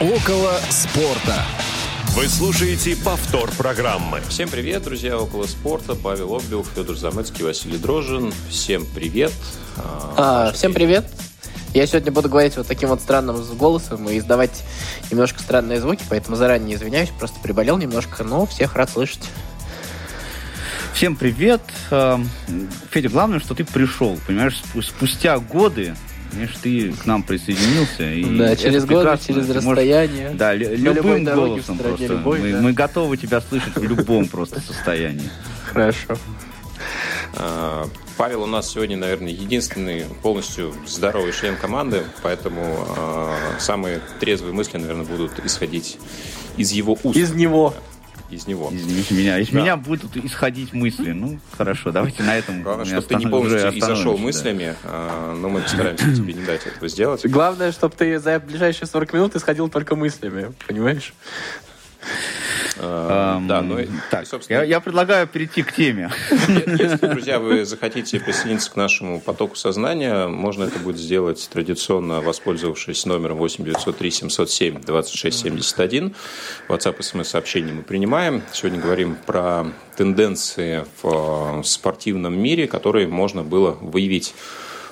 Около спорта. Вы слушаете повтор программы. Всем привет, друзья, около спорта. Павел Облев, Федор Замыцкий, Василий Дрожин. Всем привет. А, всем привет. Я сегодня буду говорить вот таким вот странным голосом и издавать немножко странные звуки, поэтому заранее извиняюсь, просто приболел немножко, но всех рад слышать. Всем привет. А, Федя, главное, что ты пришел, понимаешь, спустя годы Конечно, ты к нам присоединился. И да, через годы, через расстояние. Можешь, да, любым голосом просто. Любой, мы, да. мы готовы тебя слышать в любом просто состоянии. Хорошо. А, Павел у нас сегодня, наверное, единственный полностью здоровый член команды, поэтому э, самые трезвые мысли, наверное, будут исходить из его уст. Из него из него. Из, из меня. Из да. меня будут исходить мысли. Ну, хорошо, давайте на этом. Главное, чтобы ты не полностью и зашел мыслями, да. а, но мы постараемся тебе не дать этого сделать. Главное, чтобы ты за ближайшие 40 минут исходил только мыслями, понимаешь? Эм, да, ну так, собственно... я, я предлагаю перейти к теме. Если, друзья, вы захотите присоединиться к нашему потоку сознания, можно это будет сделать традиционно, воспользовавшись номером 8 903 707 26 71. WhatsApp и смс-сообщения мы принимаем. Сегодня говорим про тенденции в спортивном мире, которые можно было выявить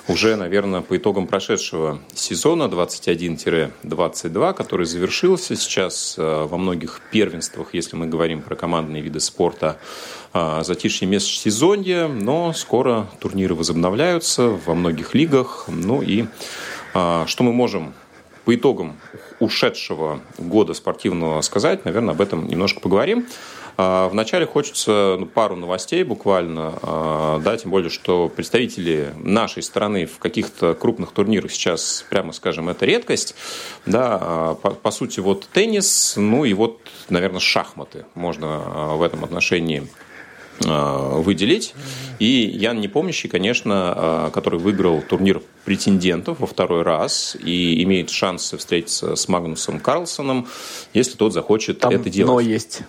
уже, наверное, по итогам прошедшего сезона 21-22, который завершился сейчас э, во многих первенствах, если мы говорим про командные виды спорта, э, затишье межсезонье, но скоро турниры возобновляются во многих лигах. Ну и э, что мы можем по итогам ушедшего года спортивного сказать, наверное, об этом немножко поговорим. А, вначале хочется ну, пару новостей буквально, а, да, тем более, что представители нашей страны в каких-то крупных турнирах сейчас, прямо скажем, это редкость. Да, а, по, по сути, вот теннис, ну и вот, наверное, шахматы можно в этом отношении выделить. И Ян Непомнящий, конечно, который выиграл турнир претендентов во второй раз и имеет шанс встретиться с Магнусом Карлсоном, если тот захочет Там это делать. Но есть.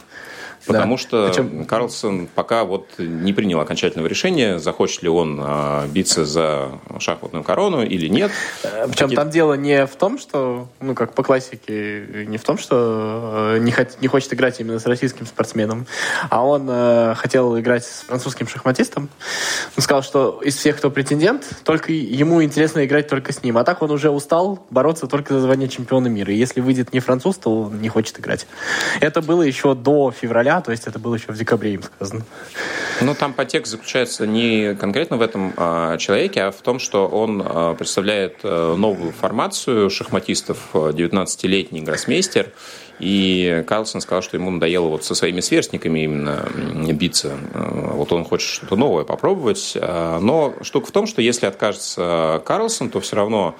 Потому да. что Причем... Карлсон пока вот не принял окончательного решения, захочет ли он а, биться за шахматную корону или нет. Э, Причем Какие... там дело не в том, что, ну, как по классике, не в том, что э, не, хот... не хочет играть именно с российским спортсменом, а он э, хотел играть с французским шахматистом. Он сказал, что из всех, кто претендент, только ему интересно играть только с ним. А так он уже устал бороться только за звание чемпиона мира. И если выйдет не француз, то он не хочет играть. Это было еще до февраля то есть это было еще в декабре им сказано. Ну, там подтекст заключается не конкретно в этом а, человеке, а в том, что он а, представляет а, новую формацию шахматистов, 19-летний гроссмейстер, и Карлсон сказал, что ему надоело вот со своими сверстниками именно биться. Вот он хочет что-то новое попробовать. Но штука в том, что если откажется Карлсон, то все равно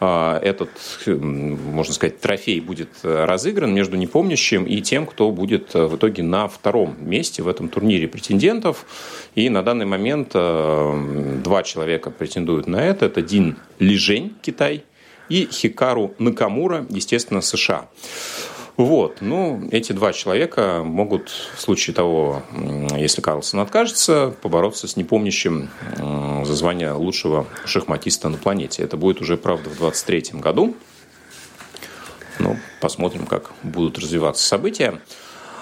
этот, можно сказать, трофей будет э, разыгран между непомнящим и тем, кто будет э, в итоге на втором месте в этом турнире претендентов. И на данный момент э, два человека претендуют на это. Это Дин Лижень, Китай, и Хикару Накамура, естественно, США. Вот, ну, эти два человека могут в случае того, если Карлсон откажется, побороться с непомнящим за звание лучшего шахматиста на планете. Это будет уже, правда, в 2023 году. Ну, посмотрим, как будут развиваться события.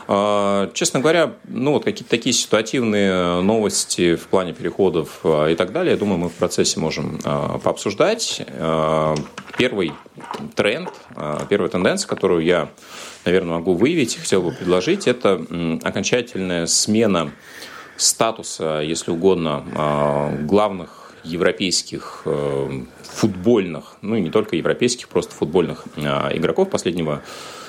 А, честно говоря, ну вот какие-то такие ситуативные новости в плане переходов а, и так далее, я думаю, мы в процессе можем а, пообсуждать. Первый тренд, первая тенденция, которую я, наверное, могу выявить, хотел бы предложить, это окончательная смена статуса, если угодно, главных европейских футбольных, ну и не только европейских, просто футбольных игроков последнего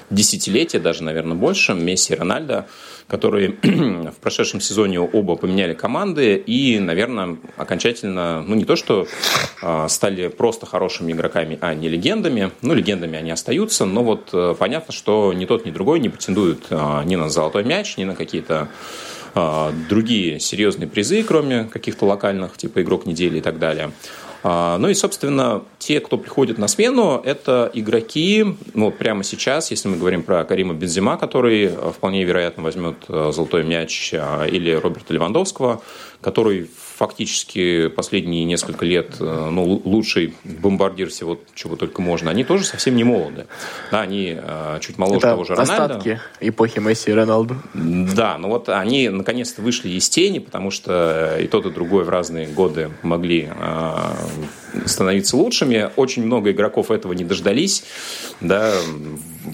десятилетия, даже, наверное, больше, Месси и Рональдо, которые в прошедшем сезоне оба поменяли команды и, наверное, окончательно, ну не то, что э, стали просто хорошими игроками, а не легендами. Ну, легендами они остаются, но вот э, понятно, что ни тот, ни другой не претендуют э, ни на золотой мяч, ни на какие-то другие серьезные призы, кроме каких-то локальных, типа игрок недели и так далее. А, ну и, собственно, те, кто приходит на смену, это игроки, ну, прямо сейчас, если мы говорим про Карима Бензима, который э, вполне вероятно возьмет золотой мяч, а, или Роберта Левандовского, который фактически последние несколько лет э, ну, лучший бомбардир всего, чего только можно, они тоже совсем не молоды. Да, они э, чуть моложе Это того же Рональда. остатки эпохи Месси и Роналду. Да, ну вот они наконец-то вышли из тени, потому что и тот, и другой в разные годы могли э, становиться лучшими. Очень много игроков этого не дождались, да,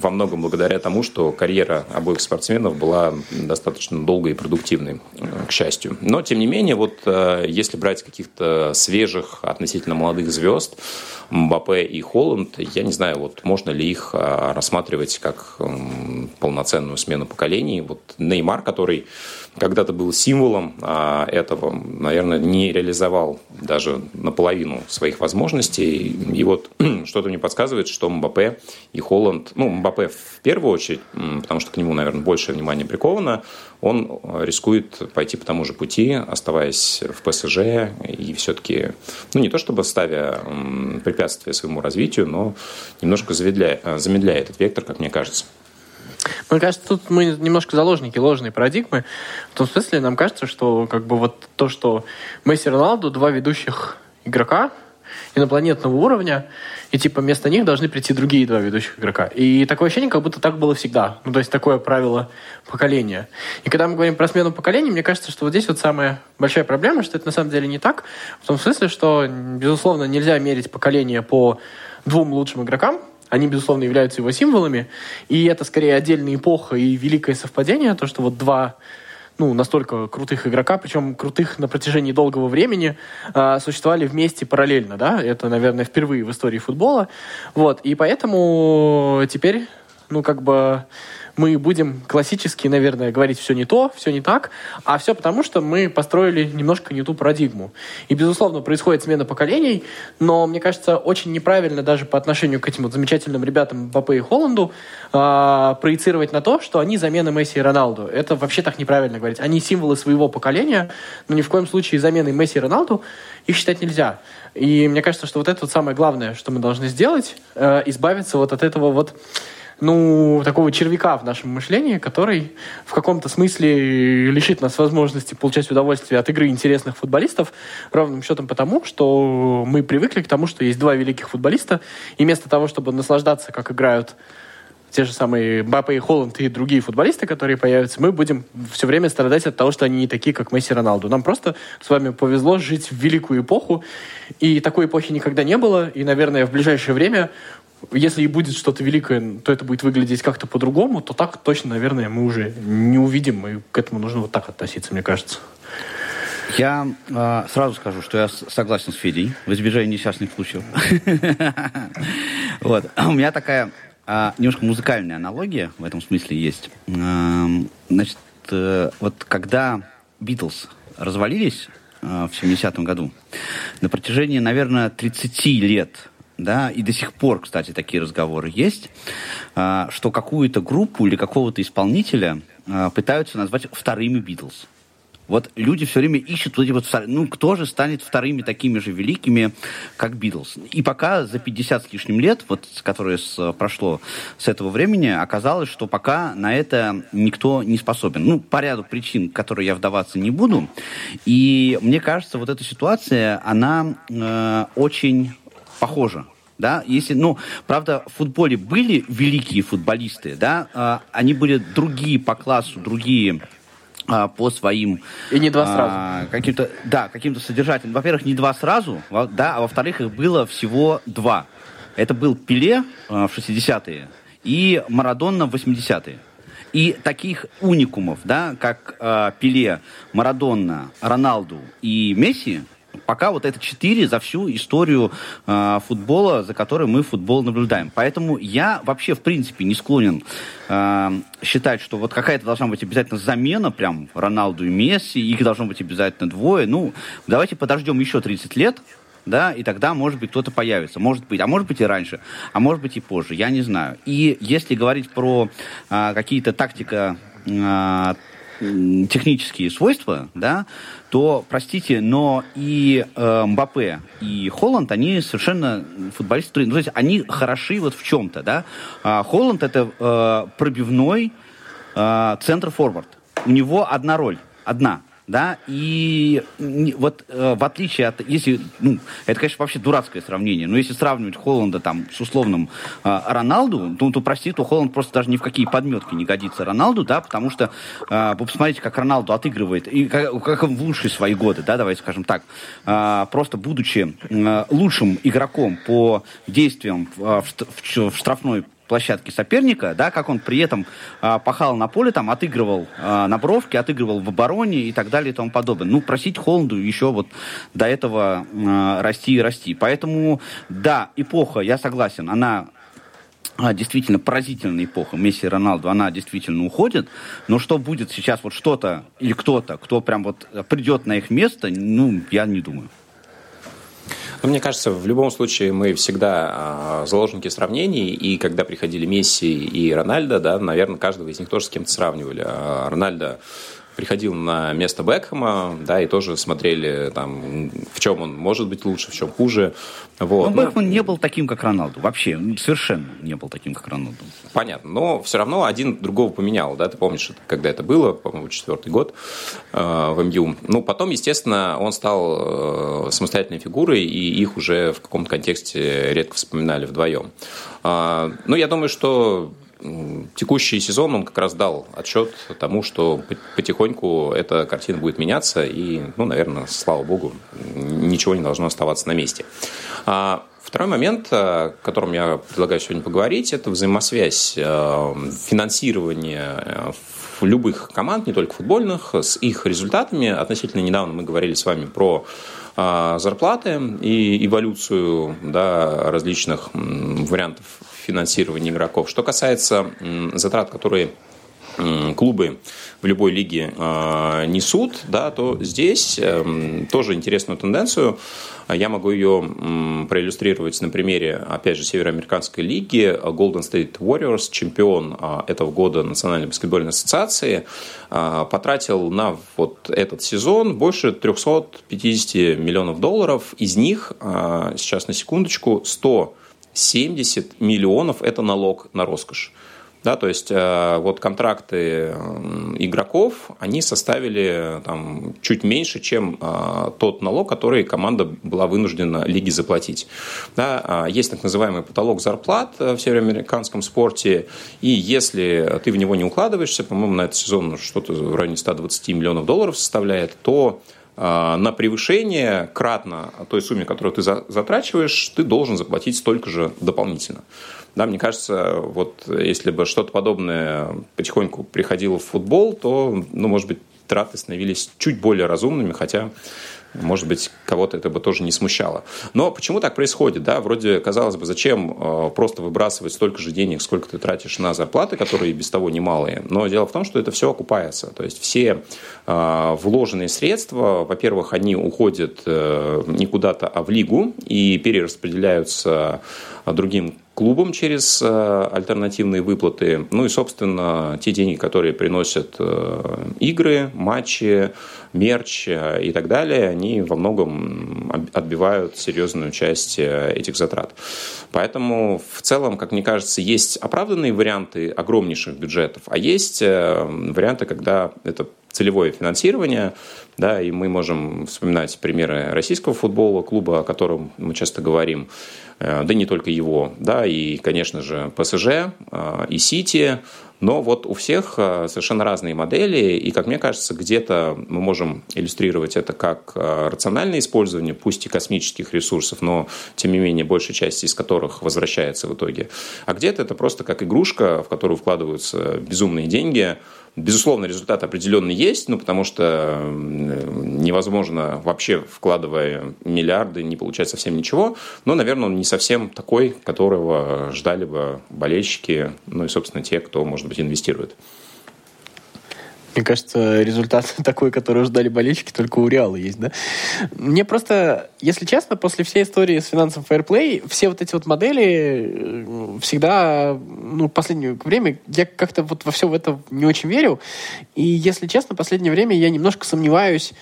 во многом благодаря тому, что карьера обоих спортсменов была достаточно долгой и продуктивной, к счастью. Но, тем не менее, вот если брать каких-то свежих, относительно молодых звезд, Мбаппе и Холланд, я не знаю, вот можно ли их а, рассматривать как полноценную смену поколений. Вот Неймар, который когда-то был символом а, этого, наверное, не реализовал даже наполовину своих возможностей. И вот что-то мне подсказывает, что Мбаппе и Холланд, ну, Мбаппе в первую очередь, потому что к нему, наверное, больше внимания приковано, он рискует пойти по тому же пути, оставаясь в ПСЖ и все-таки, ну, не то чтобы ставя препятствия своему развитию, но немножко замедляя, замедляя этот вектор, как мне кажется. Мне кажется, тут мы немножко заложники ложной парадигмы. В том смысле, нам кажется, что как бы вот то, что Месси Роналду, два ведущих игрока инопланетного уровня, и типа вместо них должны прийти другие два ведущих игрока. И такое ощущение, как будто так было всегда. Ну, то есть такое правило поколения. И когда мы говорим про смену поколений, мне кажется, что вот здесь вот самая большая проблема, что это на самом деле не так. В том смысле, что, безусловно, нельзя мерить поколение по двум лучшим игрокам, они, безусловно, являются его символами, и это скорее отдельная эпоха и великое совпадение, то, что вот два ну, настолько крутых игрока, причем крутых на протяжении долгого времени, э, существовали вместе параллельно, да, это, наверное, впервые в истории футбола, вот, и поэтому теперь, ну, как бы мы будем классически, наверное, говорить все не то, все не так, а все потому, что мы построили немножко не ту парадигму. И, безусловно, происходит смена поколений, но, мне кажется, очень неправильно даже по отношению к этим вот замечательным ребятам Бапе и Холланду э, проецировать на то, что они замена Месси и Роналду. Это вообще так неправильно говорить. Они символы своего поколения, но ни в коем случае заменой Месси и Роналду их считать нельзя. И мне кажется, что вот это вот самое главное, что мы должны сделать, э, избавиться вот от этого вот ну, такого червяка в нашем мышлении, который в каком-то смысле лишит нас возможности получать удовольствие от игры интересных футболистов, ровным счетом потому, что мы привыкли к тому, что есть два великих футболиста, и вместо того, чтобы наслаждаться, как играют те же самые Бапа и Холланд и другие футболисты, которые появятся, мы будем все время страдать от того, что они не такие, как Месси Роналду. Нам просто с вами повезло жить в великую эпоху, и такой эпохи никогда не было, и, наверное, в ближайшее время если и будет что-то великое, то это будет выглядеть как-то по-другому, то так точно, наверное, мы уже не увидим, и к этому нужно вот так относиться, мне кажется. Я э, сразу скажу, что я согласен с Федей в избежании несчастных случаев. Вот. У меня такая а, немножко музыкальная аналогия в этом смысле есть. Значит, э, вот когда Битлз развалились в 70-м году, на протяжении, наверное, 30 лет да, и до сих пор, кстати, такие разговоры есть, а, что какую-то группу или какого-то исполнителя а, пытаются назвать вторыми Битлз. Вот люди все время ищут вот эти вот, ну, кто же станет вторыми такими же великими, как Битлз. И пока за 50 с лишним лет, вот, которое с, прошло с этого времени, оказалось, что пока на это никто не способен. Ну, по ряду причин, которые я вдаваться не буду. И мне кажется, вот эта ситуация, она э, очень похожа да, если, ну, правда, в футболе были великие футболисты, да, э, они были другие по классу, другие э, по своим... И не два сразу. Э, каким-то, да, каким-то содержательным. Во-первых, не два сразу, да, а во-вторых, их было всего два. Это был Пеле э, в 60-е и Марадонна в 80-е. И таких уникумов, да, как э, Пеле, Марадонна, Роналду и Месси, пока вот это четыре за всю историю э, футбола, за которой мы футбол наблюдаем. Поэтому я вообще, в принципе, не склонен э, считать, что вот какая-то должна быть обязательно замена, прям Роналду и Месси, их должно быть обязательно двое. Ну, давайте подождем еще 30 лет, да, и тогда, может быть, кто-то появится. Может быть, а может быть и раньше, а может быть и позже, я не знаю. И если говорить про э, какие-то тактика э, технические свойства, да, то, простите, но и э, Мбаппе, и Холланд, они совершенно футболисты, ну, то есть они хороши вот в чем-то, да. А Холланд это э, пробивной э, центр-форвард. У него одна роль, одна. Да, и вот э, в отличие от, если, ну, это, конечно, вообще дурацкое сравнение, но если сравнивать Холланда там с условным э, Роналду, то, то, прости, то Холланд просто даже ни в какие подметки не годится Роналду, да, потому что, э, вы посмотрите, как Роналду отыгрывает, и как, как в лучшие свои годы, да, давайте скажем так, э, просто будучи э, лучшим игроком по действиям в, в, в штрафной площадке соперника, да, как он при этом а, пахал на поле, там, отыгрывал а, на бровке, отыгрывал в обороне и так далее и тому подобное. Ну, просить Холланду еще вот до этого а, расти и расти. Поэтому, да, эпоха, я согласен, она действительно поразительная эпоха Месси и Роналду, она действительно уходит, но что будет сейчас вот что-то или кто-то, кто прям вот придет на их место, ну, я не думаю. Но мне кажется, в любом случае мы всегда заложники сравнений, и когда приходили Месси и Рональдо, да, наверное, каждого из них тоже с кем-то сравнивали. А Рональдо приходил на место Бекхэма, да, и тоже смотрели, там, в чем он может быть лучше, в чем хуже. Вот. Но Бекхэм не был таким, как Роналду, вообще, совершенно не был таким, как Роналду. Понятно, но все равно один другого поменял, да, ты помнишь, когда это было, по-моему, четвертый год э, в МЮ. Ну, потом, естественно, он стал э, самостоятельной фигурой, и их уже в каком-то контексте редко вспоминали вдвоем. Э, ну, я думаю, что текущий сезон он как раз дал отчет тому, что потихоньку эта картина будет меняться, и, ну, наверное, слава богу, ничего не должно оставаться на месте. А второй момент, о котором я предлагаю сегодня поговорить, это взаимосвязь э, финансирования любых команд, не только футбольных, с их результатами. Относительно недавно мы говорили с вами про зарплаты и эволюцию да, различных вариантов финансирования игроков. Что касается затрат, которые клубы в любой лиге э, несут, да, то здесь э, тоже интересную тенденцию. Я могу ее э, проиллюстрировать на примере, опять же, Североамериканской лиги. Golden State Warriors, чемпион э, этого года Национальной баскетбольной ассоциации, э, потратил на вот этот сезон больше 350 миллионов долларов. Из них, э, сейчас на секундочку, 100 70 миллионов – это налог на роскошь. Да, то есть э, вот контракты игроков, они составили там, чуть меньше, чем э, тот налог, который команда была вынуждена лиге заплатить. Да, а есть так называемый потолок зарплат в североамериканском спорте, и если ты в него не укладываешься, по-моему, на этот сезон что-то в районе 120 миллионов долларов составляет, то на превышение кратно той сумме, которую ты затрачиваешь, ты должен заплатить столько же дополнительно. Да, мне кажется, вот если бы что-то подобное потихоньку приходило в футбол, то, ну, может быть, траты становились чуть более разумными, хотя может быть, кого-то это бы тоже не смущало. Но почему так происходит? Да? Вроде, казалось бы, зачем э, просто выбрасывать столько же денег, сколько ты тратишь на зарплаты, которые и без того немалые. Но дело в том, что это все окупается. То есть все э, вложенные средства, во-первых, они уходят э, не куда-то, а в лигу и перераспределяются другим клубам через э, альтернативные выплаты. Ну и, собственно, те деньги, которые приносят э, игры, матчи, мерч э, и так далее, они во многом отбивают серьезную часть этих затрат. Поэтому в целом, как мне кажется, есть оправданные варианты огромнейших бюджетов, а есть варианты, когда это целевое финансирование, да, и мы можем вспоминать примеры российского футбола, клуба, о котором мы часто говорим, Э, да не только его, да, и, конечно же, ПСЖ, э, и Сити, но вот у всех э, совершенно разные модели, и, как мне кажется, где-то мы можем иллюстрировать это как рациональное использование, пусть и космических ресурсов, но, тем не менее, большая часть из которых возвращается в итоге. А где-то это просто как игрушка, в которую вкладываются безумные деньги – Безусловно, результат определенный есть, ну, потому что невозможно вообще, вкладывая миллиарды, не получать совсем ничего. Но, наверное, он не совсем такой, которого ждали бы болельщики, ну и, собственно, те, кто, может быть, инвестирует. Мне кажется, результат такой, который ждали болельщики, только у Реала есть, да? Мне просто, если честно, после всей истории с финансовым фейерплей, все вот эти вот модели э, всегда, ну, в последнее время, я как-то вот во все в это не очень верю. И, если честно, в последнее время я немножко сомневаюсь,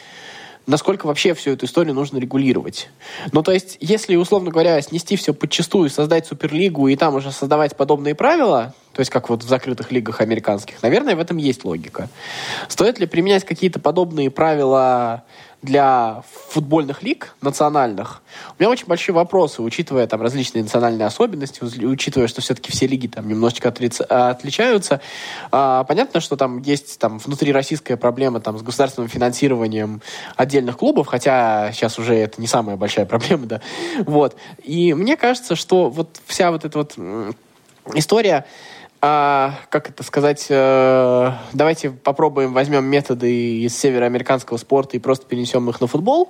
насколько вообще всю эту историю нужно регулировать. Ну, то есть, если, условно говоря, снести все подчастую, создать суперлигу и там уже создавать подобные правила, то есть как вот в закрытых лигах американских, наверное, в этом есть логика. Стоит ли применять какие-то подобные правила для футбольных лиг национальных, у меня очень большие вопросы, учитывая там различные национальные особенности, учитывая, что все-таки все лиги там немножечко отли- отличаются. А, понятно, что там есть там внутри российская проблема там с государственным финансированием отдельных клубов, хотя сейчас уже это не самая большая проблема, да. Вот. И мне кажется, что вот вся вот эта вот история а, как это сказать, э, давайте попробуем, возьмем методы из североамериканского спорта и просто перенесем их на футбол,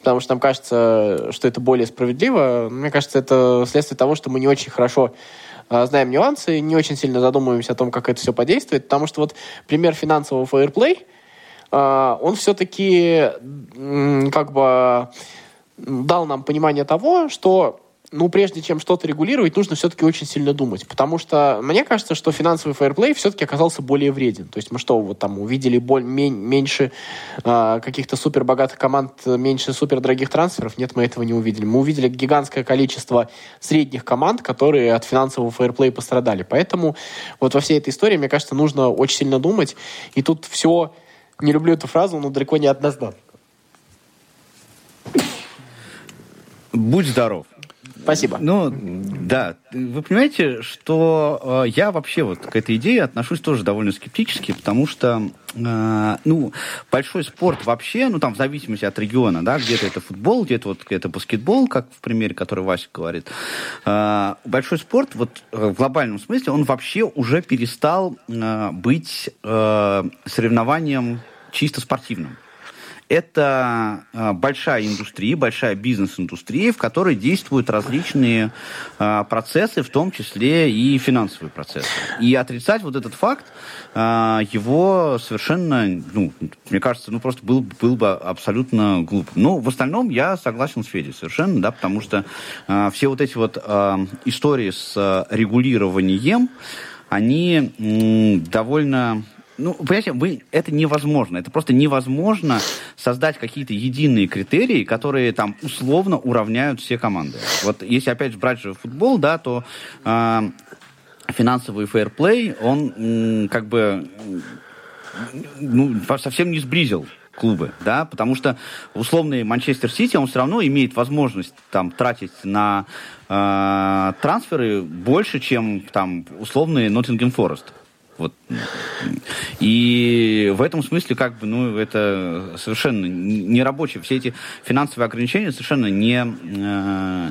потому что нам кажется, что это более справедливо. Мне кажется, это следствие того, что мы не очень хорошо э, знаем нюансы, не очень сильно задумываемся о том, как это все подействует, потому что вот пример финансового фейерплей, э, он все-таки как бы дал нам понимание того, что ну, прежде чем что-то регулировать, нужно все-таки очень сильно думать. Потому что мне кажется, что финансовый фейерплей все-таки оказался более вреден. То есть мы что, вот там увидели боль, мень, меньше э, каких-то супер богатых команд, меньше супер дорогих трансферов? Нет, мы этого не увидели. Мы увидели гигантское количество средних команд, которые от финансового фейерплея пострадали. Поэтому вот во всей этой истории, мне кажется, нужно очень сильно думать. И тут все, не люблю эту фразу, но далеко не однозначно. Будь здоров. Спасибо. Ну, да. Вы понимаете, что э, я вообще вот к этой идее отношусь тоже довольно скептически, потому что, э, ну, большой спорт вообще, ну, там, в зависимости от региона, да, где-то это футбол, где-то вот это баскетбол, как в примере, который Вася говорит. Э, большой спорт, вот э, в глобальном смысле, он вообще уже перестал э, быть э, соревнованием чисто спортивным это а, большая индустрия, большая бизнес-индустрия, в которой действуют различные а, процессы, в том числе и финансовые процессы. И отрицать вот этот факт, а, его совершенно, ну, мне кажется, ну просто был, был бы абсолютно глупо. Но в остальном я согласен с Федей совершенно, да, потому что все вот эти вот истории с регулированием, они довольно ну, понимаете, вы, это невозможно. Это просто невозможно создать какие-то единые критерии, которые там условно уравняют все команды. Вот если опять же брать же футбол, да, то э, финансовый фейерплей, он м, как бы ну, совсем не сблизил клубы, да, потому что условный Манчестер Сити, он все равно имеет возможность там тратить на э, трансферы больше, чем там условный Ноттингем Форест. Вот. И в этом смысле, как бы, ну, это совершенно не рабочие. Все эти финансовые ограничения совершенно не, э,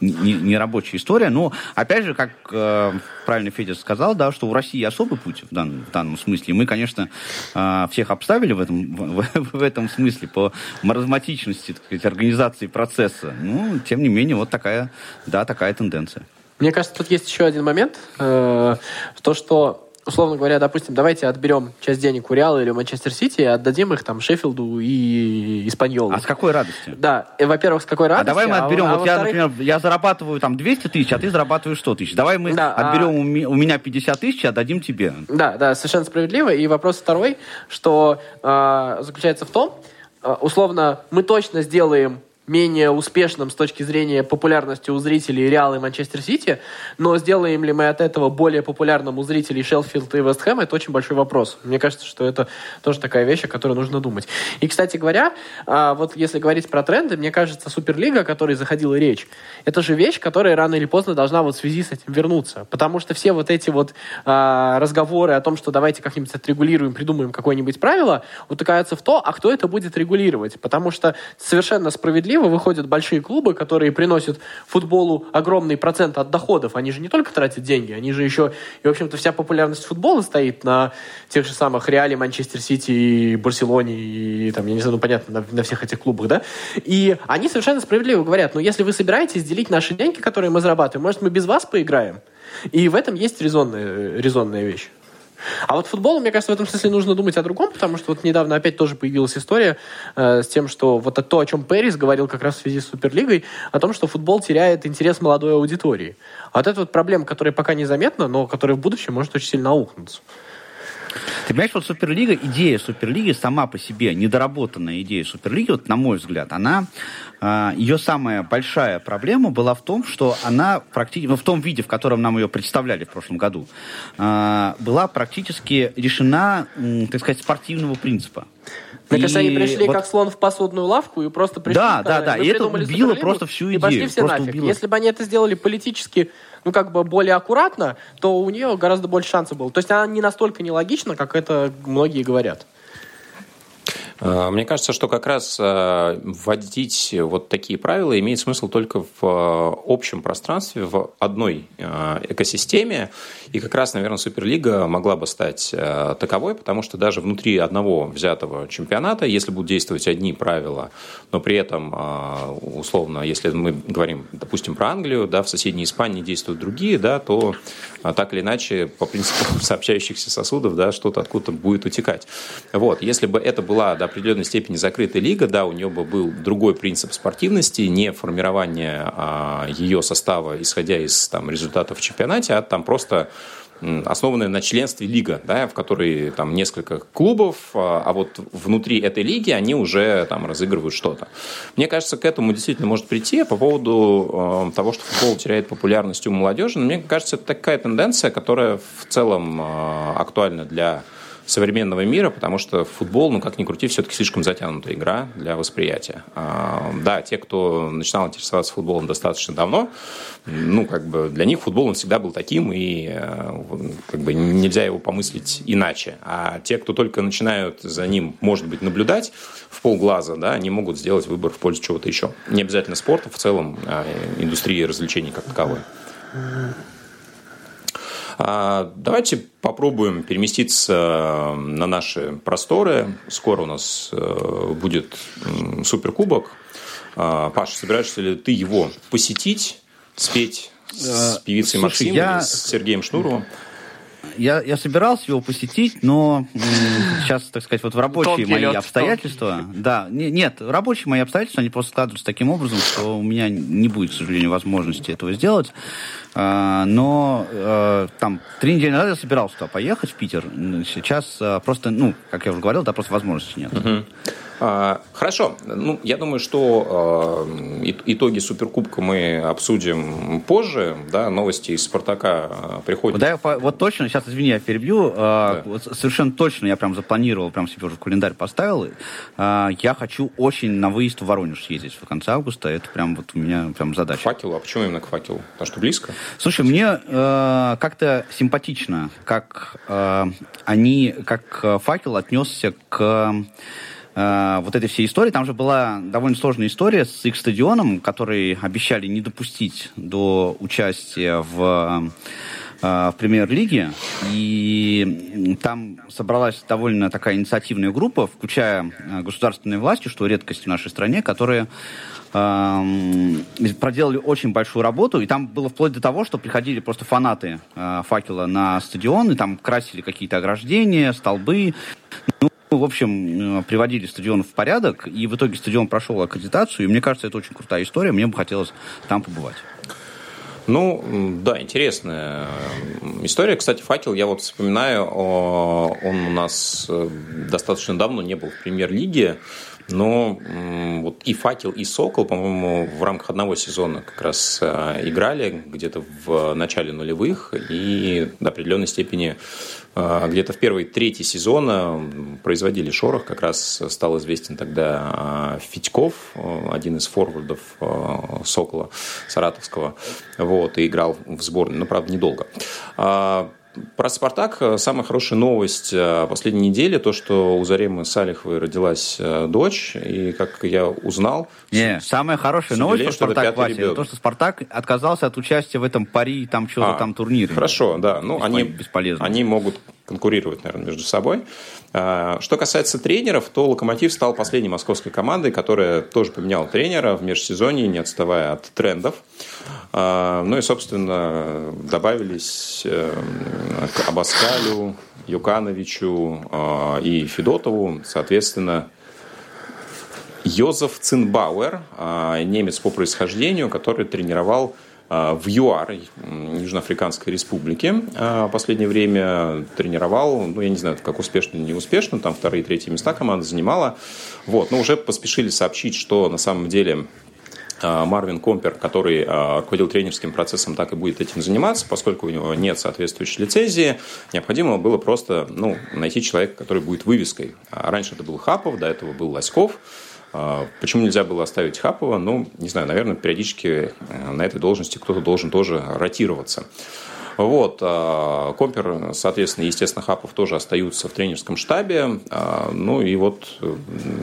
не, не рабочая история. Но, опять же, как э, правильно Федя сказал, да, что у России особый путь в данном, в данном смысле. Мы, конечно, э, всех обставили в этом, в, в этом смысле по маразматичности, так сказать, организации процесса. Ну, тем не менее, вот такая, да, такая тенденция. Мне кажется, тут есть еще один момент. Э, то, что условно говоря, допустим, давайте отберем часть денег у Реала или у Манчестер Сити и отдадим их там Шеффилду и Испаньолу. А с какой радостью? Да, и, во-первых, с какой радостью. А давай мы отберем, а, вот а я, например, я зарабатываю там 200 тысяч, а ты зарабатываешь 100 тысяч. Давай мы да, отберем а... у меня 50 тысяч, и отдадим тебе. Да, да, совершенно справедливо. И вопрос второй, что э, заключается в том, э, условно, мы точно сделаем менее успешным с точки зрения популярности у зрителей Реал и Манчестер Сити, но сделаем ли мы от этого более популярным у зрителей Шелфилд и Вест Хэм, это очень большой вопрос. Мне кажется, что это тоже такая вещь, о которой нужно думать. И, кстати говоря, а, вот если говорить про тренды, мне кажется, Суперлига, о которой заходила речь, это же вещь, которая рано или поздно должна вот в связи с этим вернуться. Потому что все вот эти вот а, разговоры о том, что давайте как-нибудь отрегулируем, придумаем какое-нибудь правило, утыкаются в то, а кто это будет регулировать. Потому что совершенно справедливо справедливо выходят большие клубы, которые приносят футболу огромный процент от доходов. Они же не только тратят деньги, они же еще... И, в общем-то, вся популярность футбола стоит на тех же самых Реале, Манчестер Сити и Барселоне, и там, я не знаю, ну, понятно, на, на всех этих клубах, да? И они совершенно справедливо говорят, ну, если вы собираетесь делить наши деньги, которые мы зарабатываем, может, мы без вас поиграем? И в этом есть резонная, резонная вещь. А вот футболу, мне кажется, в этом смысле нужно думать о другом, потому что вот недавно опять тоже появилась история э, с тем, что вот то, о чем Пэрис говорил как раз в связи с Суперлигой, о том, что футбол теряет интерес молодой аудитории. А вот это вот проблема, которая пока незаметна, но которая в будущем может очень сильно аукнуться. Ты понимаешь, вот Суперлига, идея Суперлиги сама по себе, недоработанная идея Суперлиги, вот на мой взгляд, она, э, ее самая большая проблема была в том, что она практически, ну, в том виде, в котором нам ее представляли в прошлом году, э, была практически решена, так сказать, спортивного принципа. Мне кажется, они пришли вот... как слон в посудную лавку и просто пришли... Да, да, да, и это убило просто всю идею. И пошли все нафиг. Убило. Если бы они это сделали политически ну, как бы более аккуратно, то у нее гораздо больше шансов было. То есть она не настолько нелогична, как это многие говорят. Э, мне кажется, что как раз э, вводить вот такие правила имеет смысл только в э, общем пространстве, в одной экосистеме. И как раз, наверное, Суперлига могла бы стать таковой, потому что даже внутри одного взятого чемпионата, если будут действовать одни правила, но при этом, условно, если мы говорим, допустим, про Англию, да, в соседней Испании действуют другие, да, то так или иначе, по принципу сообщающихся сосудов, да, что-то откуда-то будет утекать. Вот. Если бы это была, да, определенной степени закрытая лига, да, у нее бы был другой принцип спортивности, не формирование а, ее состава, исходя из там, результатов в чемпионате, а там просто основанная на членстве лига, да, в которой там несколько клубов, а, а вот внутри этой лиги они уже там разыгрывают что-то. Мне кажется, к этому действительно может прийти по поводу э, того, что футбол теряет популярность у молодежи. Но мне кажется, это такая тенденция, которая в целом э, актуальна для современного мира, потому что футбол, ну как ни крути, все-таки слишком затянутая игра для восприятия. А, да, те, кто начинал интересоваться футболом достаточно давно, ну как бы для них футбол он всегда был таким, и э, как бы нельзя его помыслить иначе. А те, кто только начинают за ним, может быть, наблюдать в полглаза, да, они могут сделать выбор в пользу чего-то еще. Не обязательно спорта, в целом а, индустрии развлечений как таковой. А, давайте попробуем переместиться на наши просторы. Скоро у нас э, будет суперкубок. А, Паша, собираешься ли ты его посетить, спеть с э, певицей Слушай, Максимом я... или с Сергеем Шнуровым? я, я собирался его посетить, но сейчас, так сказать, вот в рабочие Тонкий мои лед, обстоятельства, тонкий. да, не, нет, рабочие мои обстоятельства, они просто складываются таким образом, что у меня не будет, к сожалению, возможности этого сделать. А, но а, там три недели назад я собирался туда поехать, в Питер. Сейчас а, просто, ну, как я уже говорил, да, просто возможности нет. Угу. А, хорошо. Ну, я думаю, что э, итоги Суперкубка мы обсудим позже. Да, новости из Спартака э, приходят. Да, я, вот точно, сейчас, извини, я перебью. Э, да. Совершенно точно я прям запланировал, прям себе уже в календарь поставил. Я хочу очень на выезд в Воронеж съездить в конце августа. Это прям вот у меня прям задача. К факелу? А почему именно к факелу? Потому что близко? Слушай, мне э, как-то симпатично, как э, они, как факел отнесся к э, вот этой всей истории. Там же была довольно сложная история с их стадионом, который обещали не допустить до участия в э, в премьер-лиге, и там собралась довольно такая инициативная группа, включая э, государственные власти, что редкость в нашей стране, которые эм, проделали очень большую работу, и там было вплоть до того, что приходили просто фанаты э, факела на стадион, и там красили какие-то ограждения, столбы. Ну, в общем, э, приводили стадион в порядок, и в итоге стадион прошел аккредитацию, и мне кажется, это очень крутая история, мне бы хотелось там побывать. Ну, да, интересная история. Кстати, «Факел», я вот вспоминаю, он у нас э, достаточно давно не был в премьер-лиге, но вот и «Факел», и «Сокол», по-моему, в рамках одного сезона как раз э, играли где-то в начале нулевых и до определенной степени э, где-то в первой трети сезона производили шорох. Как раз стал известен тогда Федьков, один из форвардов «Сокола» саратовского, вот, и играл в сборной, но, правда, недолго. Про «Спартак» самая хорошая новость э, последней недели, то, что у Заремы Салиховой родилась э, дочь, и как я узнал... Не, самая хорошая новость про «Спартак», Вася, то, что «Спартак» отказался от участия в этом пари, там что-то а, там турнире. Хорошо, да, ну они, бесполезно. они могут конкурировать, наверное, между собой. А, что касается тренеров, то «Локомотив» стал последней московской командой, которая тоже поменяла тренера в межсезонье, не отставая от трендов. А, ну и, собственно, добавились э, к Абаскалю, Юкановичу а, и Федотову, соответственно, Йозеф Цинбауэр, немец по происхождению, который тренировал в ЮАР, Южноафриканской республики. В последнее время тренировал, ну, я не знаю, как успешно или неуспешно, там вторые и третьи места команда занимала. Вот, но уже поспешили сообщить, что на самом деле а, Марвин Компер, который руководил тренерским процессом, так и будет этим заниматься, поскольку у него нет соответствующей лицензии, необходимо было просто ну, найти человека, который будет вывеской. А раньше это был Хапов, до этого был Лоськов. Почему нельзя было оставить Хапова? Ну, не знаю, наверное, периодически э, на этой должности кто-то должен тоже ротироваться. Вот. А, Компер, соответственно, естественно, Хапов тоже остаются в тренерском штабе. А, ну и вот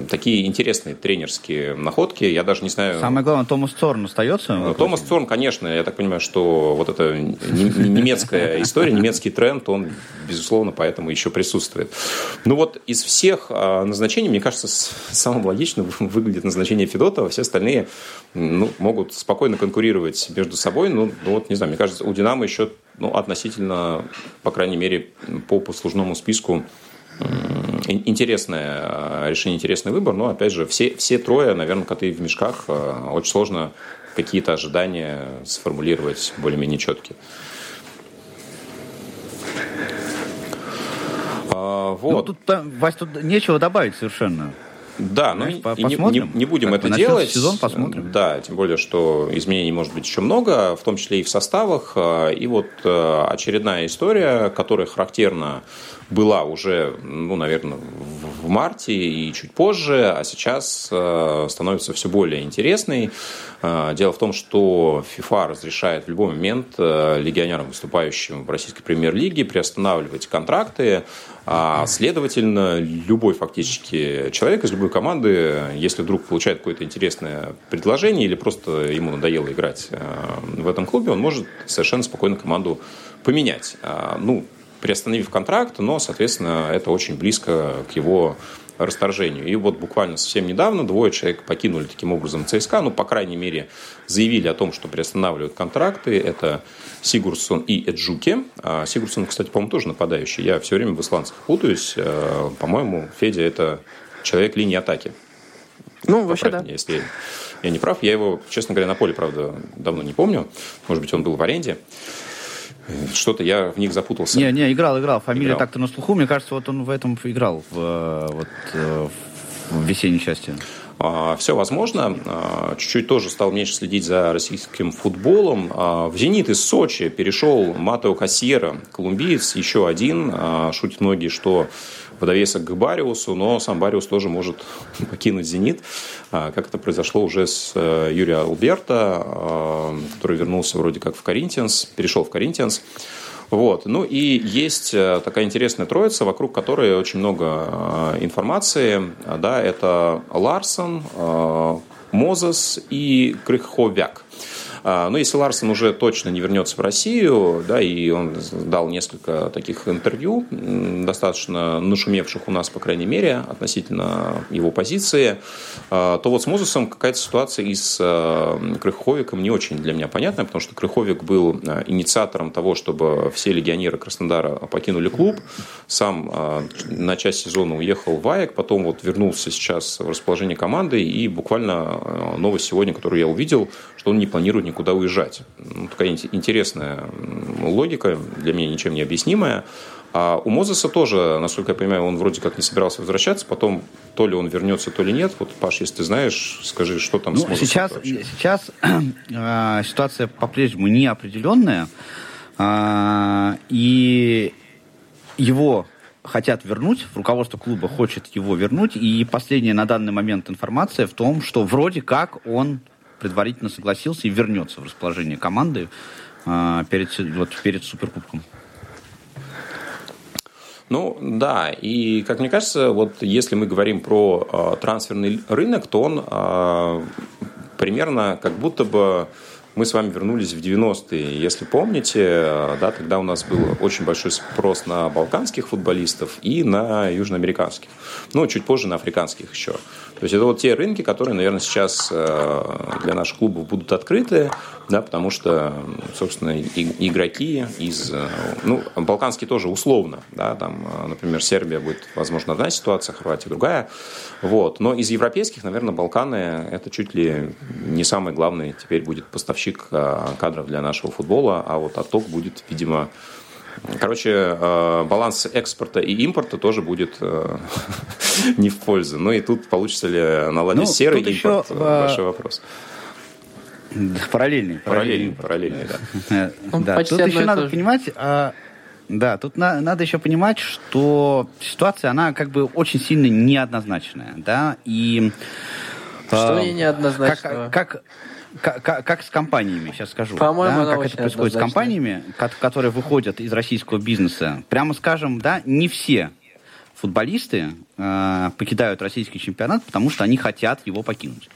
такие интересные тренерские находки. Я даже не знаю... Самое главное, Томас Цорн остается? Ну, Томас Цорн, конечно. Я так понимаю, что вот эта немецкая история, немецкий тренд, он, безусловно, поэтому еще присутствует. Ну вот из всех а, назначений, мне кажется, самым логичным выглядит назначение Федотова. Все остальные ну, могут спокойно конкурировать между собой. Ну, ну вот, не знаю, мне кажется, у «Динамо» еще ну, относительно, по крайней мере, по послужному списку интересное э, решение, интересный выбор, но, опять же, все, все трое, наверное, коты в мешках. Э, очень сложно какие-то ожидания сформулировать более-менее четкие. А, вот. Ну, тут, Вась, тут нечего добавить совершенно. Да, ну, не, не, не будем как это делать. сезон посмотрим. Да, тем более, что изменений может быть еще много, в том числе и в составах. И вот э, очередная история, которая характерна была уже, ну, наверное, в марте и чуть позже, а сейчас э, становится все более интересной. Э, дело в том, что ФИФА разрешает в любой момент легионерам, выступающим в российской премьер-лиге, приостанавливать контракты, а, следовательно, любой фактически человек из любой команды, если вдруг получает какое-то интересное предложение или просто ему надоело играть а, в этом клубе, он может совершенно спокойно команду поменять. А, ну, приостановив контракт, но, соответственно, это очень близко к его расторжению. И вот буквально совсем недавно двое человек покинули таким образом ЦСКА, ну, по крайней мере, заявили о том, что приостанавливают контракты. Это Сигурсон и Эджуки. А Сигурсон, кстати, по-моему, тоже нападающий. Я все время в исландцах путаюсь. А, по-моему, Федя – это человек линии атаки. Ну, вообще, да. Если я не прав. Я его, честно говоря, на поле, правда, давно не помню. Может быть, он был в аренде. Что-то я в них запутался. Не, не, играл, играл. Фамилия так-то на слуху. Мне кажется, вот он в этом играл, в, э, вот, э, в весенней части. А, Все возможно. А, чуть-чуть тоже стал меньше следить за российским футболом. А, в «Зенит» из Сочи перешел Матео Кассиера, колумбиец, еще один. Шутят многие, что в довесок к Бариусу, но сам Бариус тоже может покинуть «Зенит», как это произошло уже с э, Юрием Алберто, который вернулся вроде как в Коринтианс, перешел в Коринтианс. Вот. Ну и есть э, такая интересная троица, вокруг которой очень много э, информации. Да, это Ларсон, Мозес и Крыховяк. А, Но ну, если Ларсон уже точно не вернется в Россию, да, и он дал несколько таких интервью, достаточно нашумевших у нас, по крайней мере, относительно его позиции, а, то вот с Мозусом какая-то ситуация и с а, Крыховиком не очень для меня понятная, потому что Крыховик был инициатором того, чтобы все легионеры Краснодара покинули клуб, сам на часть сезона уехал в АЕК, потом вот вернулся сейчас в расположение команды, и буквально новость сегодня, которую я увидел, что он не планирует никуда уезжать. Ну, такая интересная логика, для меня ничем не объяснимая. А у Мозеса тоже, насколько я понимаю, он вроде как не собирался возвращаться, потом то ли он вернется, то ли нет. Вот, Паш, если ты знаешь, скажи, что там ну, с Мозесом сейчас, вообще? Сейчас э, ситуация по-прежнему неопределенная, э, и его хотят вернуть, руководство клуба хочет его вернуть, и последняя на данный момент информация в том, что вроде как он предварительно согласился и вернется в расположение команды э, перед, вот, перед Суперкубком. Ну да, и как мне кажется, вот если мы говорим про э, трансферный рынок, то он э, примерно как будто бы мы с вами вернулись в 90-е. Если помните, да, тогда у нас был очень большой спрос на балканских футболистов и на южноамериканских. Ну, чуть позже на африканских еще. То есть это вот те рынки, которые, наверное, сейчас для наших клубов будут открыты, да, потому что, собственно, игроки из, ну, балканские тоже условно, да, там, например, Сербия будет, возможно, одна ситуация, Хорватия другая, вот, но из европейских, наверное, Балканы это чуть ли не самый главный теперь будет поставщик кадров для нашего футбола, а вот отток будет, видимо, Короче, э, баланс экспорта и импорта тоже будет э, не в пользу. Ну и тут получится ли наладить ну, серый импорт, еще, э, большой вопрос. Параллельный. Параллельный, параллельный, да. Ну, да. Тут еще надо понимать, а, да, тут на, надо еще понимать, что ситуация, она как бы очень сильно неоднозначная, да, и... Что а, неоднозначно? Как, как, как, как с компаниями, сейчас скажу. По-моему, да, как это происходит с компаниями, которые выходят из российского бизнеса. Прямо скажем, да, не все футболисты э, покидают российский чемпионат, потому что они хотят его покинуть.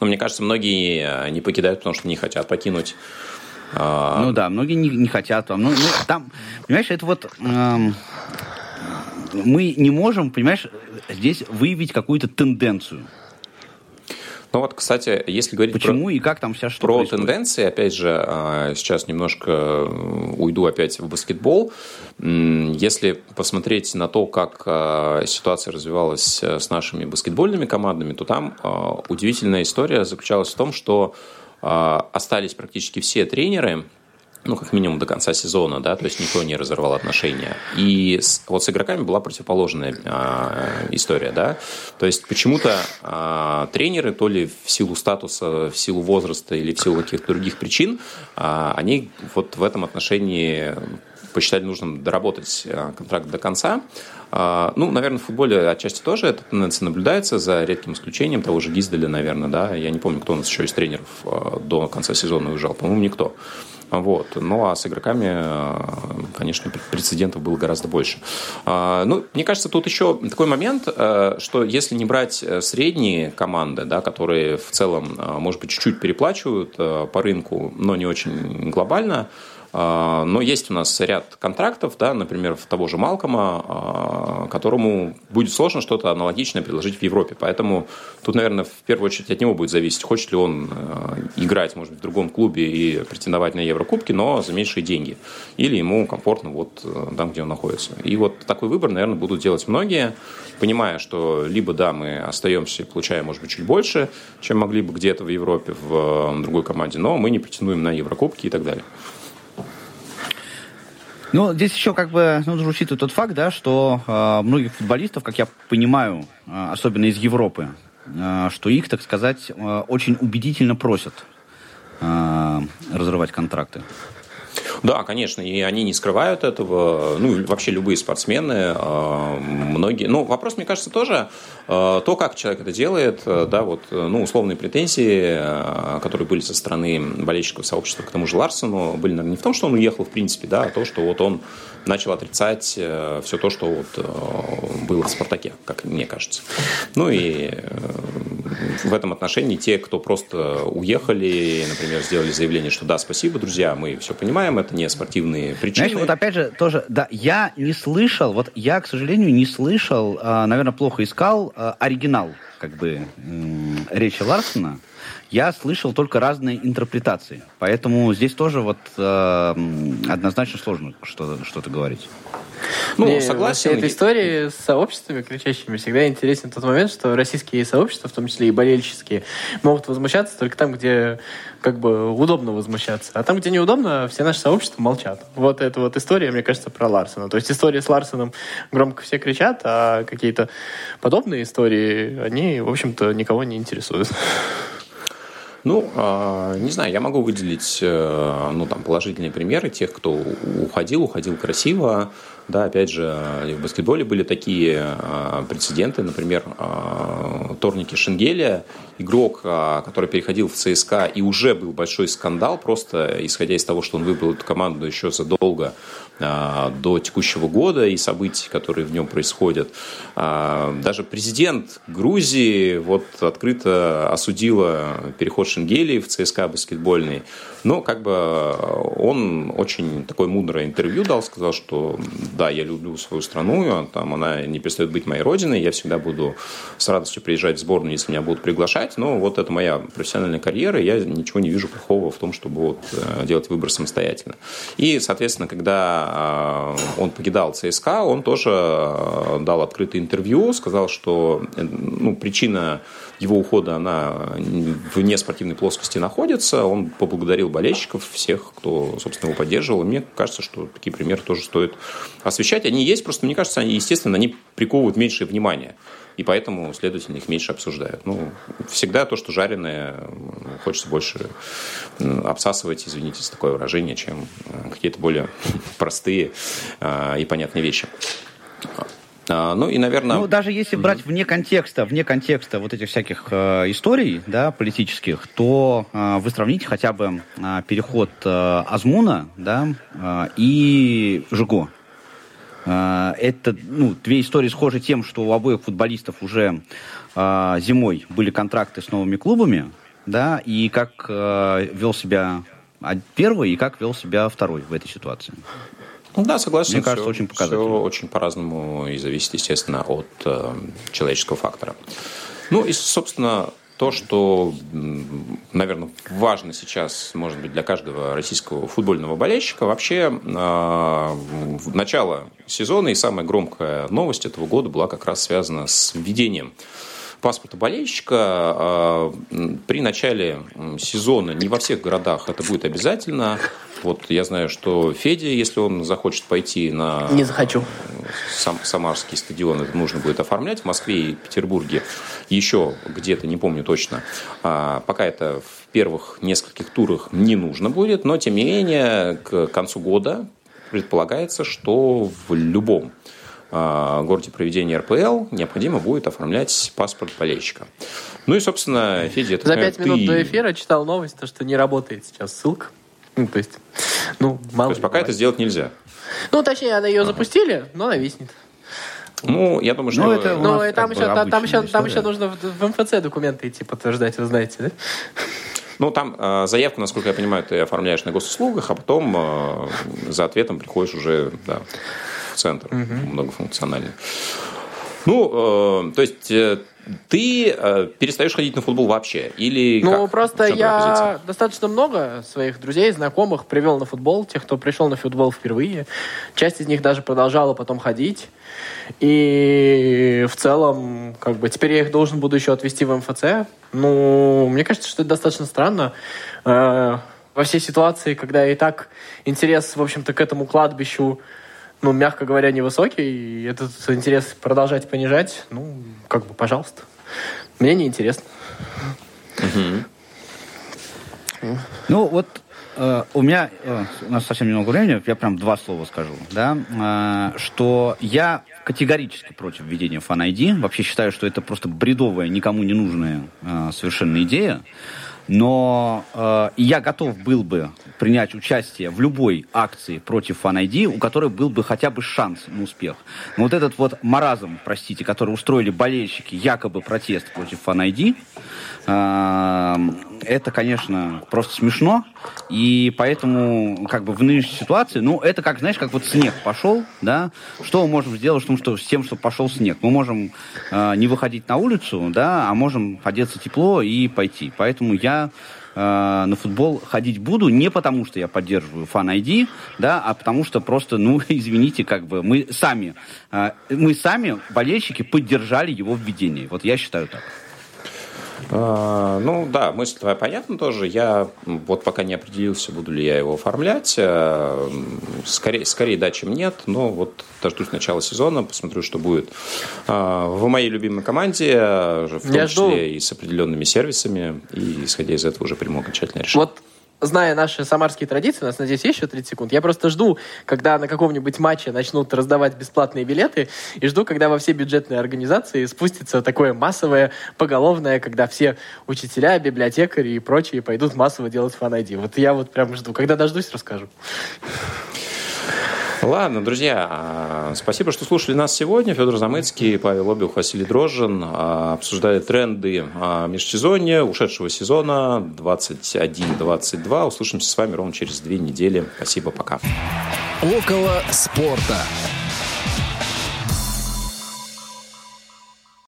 Но мне кажется, многие э, не покидают, потому что не хотят покинуть. А, ну да, многие не, не хотят. Ну, ну, там, понимаешь, это вот... Эм, мы не можем, понимаешь, здесь выявить какую-то тенденцию. Ну вот, кстати, если говорить Почему про, и как там сейчас что про тенденции, опять же, а, сейчас немножко э, уйду опять в баскетбол. Если посмотреть на то, как а, ситуация развивалась э, с нашими баскетбольными командами, то там а, удивительная история заключалась в том, что остались практически все тренеры, ну, как минимум до конца сезона, да, то есть никто не разорвал отношения. И с, вот с игроками была противоположная э, история, да, то есть почему-то э, тренеры, то ли в силу статуса, в силу возраста или в силу каких-то других причин, э, они вот в этом отношении посчитали нужным доработать контракт до конца. Ну, наверное, в футболе отчасти тоже эта тенденция наблюдается, за редким исключением того же Гизделя, наверное, да. Я не помню, кто у нас еще из тренеров до конца сезона уезжал. По-моему, никто. Вот. Ну, а с игроками, э, конечно, прецедентов было гораздо больше. А, ну, мне кажется, тут еще такой момент, э, что если не брать э, средние команды, да, которые в целом, может быть, чуть-чуть переплачивают по рынку, но не очень глобально, но есть у нас ряд контрактов, да, например, в того же Малкома, а, которому будет сложно что-то аналогичное предложить в Европе. Поэтому тут, наверное, в первую очередь от него будет зависеть, хочет ли он а, играть, может быть, в другом клубе и претендовать на Еврокубки, но за меньшие деньги. Или ему комфортно вот там, где он находится. И вот такой выбор, наверное, будут делать многие, понимая, что либо, да, мы остаемся, получая, может быть, чуть больше, чем могли бы где-то в Европе в другой команде, но мы не претендуем на Еврокубки и так далее. Ну, здесь еще как бы нужно учитывать тот факт, да, что э, многих футболистов, как я понимаю, э, особенно из Европы, э, что их, так сказать, э, очень убедительно просят э, разрывать контракты. Да, конечно, и они не скрывают этого. Ну, вообще любые спортсмены, а, многие. Ну, вопрос, мне кажется, тоже а, то, как человек это делает, а, да, вот, ну, условные претензии, которые были со стороны болельщиков сообщества к тому же Ларсону, были, наверное, не в том, что он уехал, в принципе, да, а то, что вот он начал отрицать э, все то, что вот э, было в «Спартаке», как мне кажется. Ну и э, в этом отношении те, кто просто уехали, например, сделали заявление, что да, спасибо, друзья, мы все понимаем, это не спортивные причины. Знаешь, вот опять же, тоже, да, я не слышал, вот я, к сожалению, не слышал, наверное, плохо искал оригинал, как бы, речи Ларсона, я слышал только разные интерпретации. Поэтому здесь тоже вот э, однозначно сложно что-то, что говорить. Ну, Мне согласен. Этой истории с сообществами кричащими всегда интересен тот момент, что российские сообщества, в том числе и болельческие, могут возмущаться только там, где как бы удобно возмущаться. А там, где неудобно, все наши сообщества молчат. Вот эта вот история, мне кажется, про Ларсона. То есть история с Ларсоном громко все кричат, а какие-то подобные истории, они, в общем-то, никого не интересуют. Ну, а, не знаю, я могу выделить э, ну, там, положительные примеры тех, кто уходил, уходил красиво. Да, опять же, в баскетболе были такие а, прецеденты, например, а, Торники Шенгеля, игрок, который переходил в ЦСКА, и уже был большой скандал, просто исходя из того, что он выбрал эту команду еще задолго до текущего года и событий, которые в нем происходят. Даже президент Грузии вот открыто осудила переход Шенгелии в ЦСКА баскетбольный. Но как бы он очень такое мудрое интервью дал, сказал, что да, я люблю свою страну, там она не перестает быть моей родиной, я всегда буду с радостью приезжать в сборную, если меня будут приглашать, но вот это моя профессиональная карьера, я ничего не вижу плохого в том, чтобы вот э, делать выбор самостоятельно. И, соответственно, когда э, он покидал ЦСКА, он тоже э, дал открытое интервью, сказал, что ну, причина его ухода, она вне спортивной плоскости находится. Он поблагодарил болельщиков, всех, кто, собственно, его поддерживал. И мне кажется, что такие примеры тоже стоит освещать. Они есть, просто мне кажется, они, естественно, они приковывают меньшее внимание. И поэтому, следовательно, их меньше обсуждают. Ну, всегда то, что жареное, хочется больше обсасывать, извините за такое выражение, чем э, какие-то более простые э, и понятные вещи. А, ну и, наверное... Ну, даже если брать вне контекста, вне контекста вот этих всяких э, историй, да, политических, то э, вы сравните хотя бы э, переход э, Азмуна, да, э, и Жиго. Э, это, ну, две истории схожи тем, что у обоих футболистов уже э, зимой были контракты с новыми клубами, да, и как э, вел себя первый и как вел себя второй в этой ситуации. Ну да, согласен. Мне кажется, все, очень показательно. Все очень по-разному и зависит, естественно, от э, человеческого фактора. Ну и, собственно, то, что, наверное, важно сейчас, может быть, для каждого российского футбольного болельщика, вообще э, начало сезона и самая громкая новость этого года была как раз связана с введением паспорта болельщика а, при начале сезона не во всех городах это будет обязательно. Вот я знаю, что Федя, если он захочет пойти на не захочу. Сам, Самарский стадион, это нужно будет оформлять. В Москве и Петербурге еще где-то, не помню точно. А, пока это в первых нескольких турах не нужно будет, но тем не менее к концу года предполагается, что в любом а, городе проведения РПЛ необходимо будет оформлять паспорт болельщика. Ну и, собственно, Федя... За пять минут ты... до эфира читал новость, то, что не работает сейчас ссылка. Ну, то есть, ну, мало То есть, пока бывает. это сделать нельзя? Ну, точнее, она ее ага. запустили, но она виснет. Ну, я думаю, что... Ну, это ну, там, еще, там, там, еще, там еще нужно в, в МФЦ документы идти подтверждать, вы знаете, да? Ну, там э, заявку, насколько я понимаю, ты оформляешь на госуслугах, а потом э, за ответом приходишь уже да, в центр угу. многофункциональный. Ну, э, то есть э, ты э, перестаешь ходить на футбол вообще? Или ну, как? просто я позиция? достаточно много своих друзей, знакомых привел на футбол, тех, кто пришел на футбол впервые. Часть из них даже продолжала потом ходить. И в целом, как бы, теперь я их должен буду еще отвезти в МФЦ. Ну, мне кажется, что это достаточно странно. Э, во всей ситуации, когда и так интерес, в общем-то, к этому кладбищу ну, мягко говоря, невысокий, и этот интерес продолжать понижать, ну, как бы, пожалуйста. Мне неинтересно. Ну, вот э, у меня, э, у нас совсем немного времени, я прям два слова скажу, да, э, что я категорически против введения Fan ID. Вообще считаю, что это просто бредовая, никому не нужная э, совершенно идея но э, я готов был бы принять участие в любой акции против FanID, у которой был бы хотя бы шанс на успех. Но вот этот вот маразм, простите, который устроили болельщики, якобы протест против FanID, э, это, конечно, просто смешно. И поэтому, как бы, в нынешней ситуации, ну, это как, знаешь, как вот снег пошел, да, что мы можем сделать с, том, что, с тем, что пошел снег? Мы можем э, не выходить на улицу, да, а можем одеться тепло и пойти. Поэтому я э, на футбол ходить буду не потому, что я поддерживаю фан ID, да, а потому что просто, ну, извините, как бы мы сами, э, мы сами, болельщики, поддержали его введение. Вот я считаю так. А, ну да, мысль твоя понятна тоже. Я вот пока не определился, буду ли я его оформлять. Э, скорее, скорее да, чем нет. Но вот дождусь начала сезона, посмотрю, что будет а, в моей любимой команде, в том я числе жду. и с определенными сервисами. И исходя из этого уже приму окончательное решение. Вот зная наши самарские традиции, у нас, надеюсь, есть еще 30 секунд, я просто жду, когда на каком-нибудь матче начнут раздавать бесплатные билеты, и жду, когда во все бюджетные организации спустится такое массовое, поголовное, когда все учителя, библиотекари и прочие пойдут массово делать фан -айди. Вот я вот прям жду. Когда дождусь, расскажу. Ладно, друзья, спасибо, что слушали нас сегодня. Федор Замыцкий, Павел Обиух, Василий Дрожжин а, обсуждали тренды а, межсезонья, ушедшего сезона 21-22. Услышимся с вами ровно через две недели. Спасибо, пока. Около спорта.